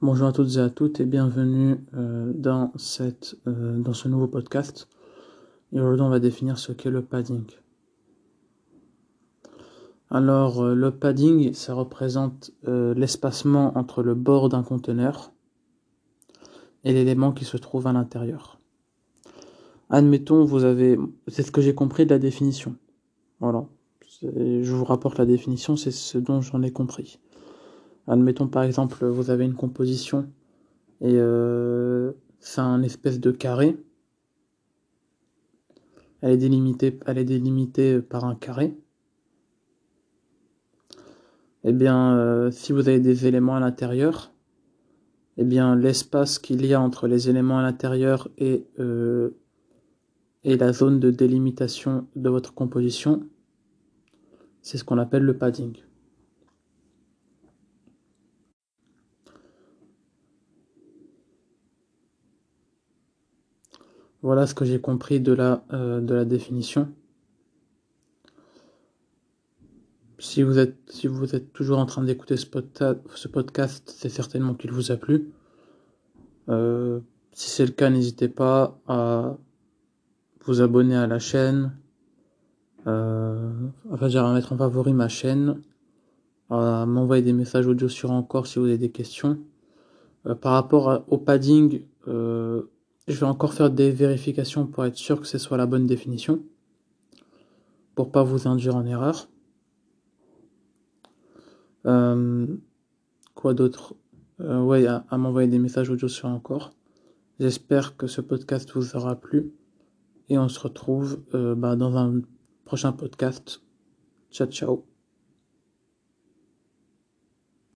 Bonjour à toutes et à toutes et bienvenue euh, dans, cette, euh, dans ce nouveau podcast. Et aujourd'hui, on va définir ce qu'est le padding. Alors, euh, le padding, ça représente l'espacement entre le bord d'un conteneur et l'élément qui se trouve à l'intérieur. Admettons, vous avez, c'est ce que j'ai compris de la définition. Voilà. Je vous rapporte la définition, c'est ce dont j'en ai compris. Admettons par exemple, vous avez une composition et euh, c'est un espèce de carré. Elle est délimitée, par un carré. Eh bien, euh, si vous avez des éléments à l'intérieur, eh bien, l'espace qu'il y a entre les éléments à l'intérieur et, euh, et la zone de délimitation de votre composition, c'est ce qu'on appelle le padding. Voilà ce que j'ai compris de la, euh, définition. Si vous êtes, toujours en train d'écouter ce, podcast, c'est certainement qu'il vous a plu. Euh, si c'est le cas, n'hésitez pas à vous abonner à la chaîne, euh, enfin, à mettre en favori ma chaîne, à m'envoyer des messages audio sur encore si vous avez des questions. Euh, par rapport au padding, je vais encore faire des vérifications pour être sûr que ce soit la bonne définition. Pour pas vous induire en erreur. Euh, quoi d'autre? Euh, Ouais, à, m'envoyer des messages audio sur encore. J'espère que ce podcast vous aura plu. Et on se retrouve euh, bah, dans un prochain podcast. Ciao ciao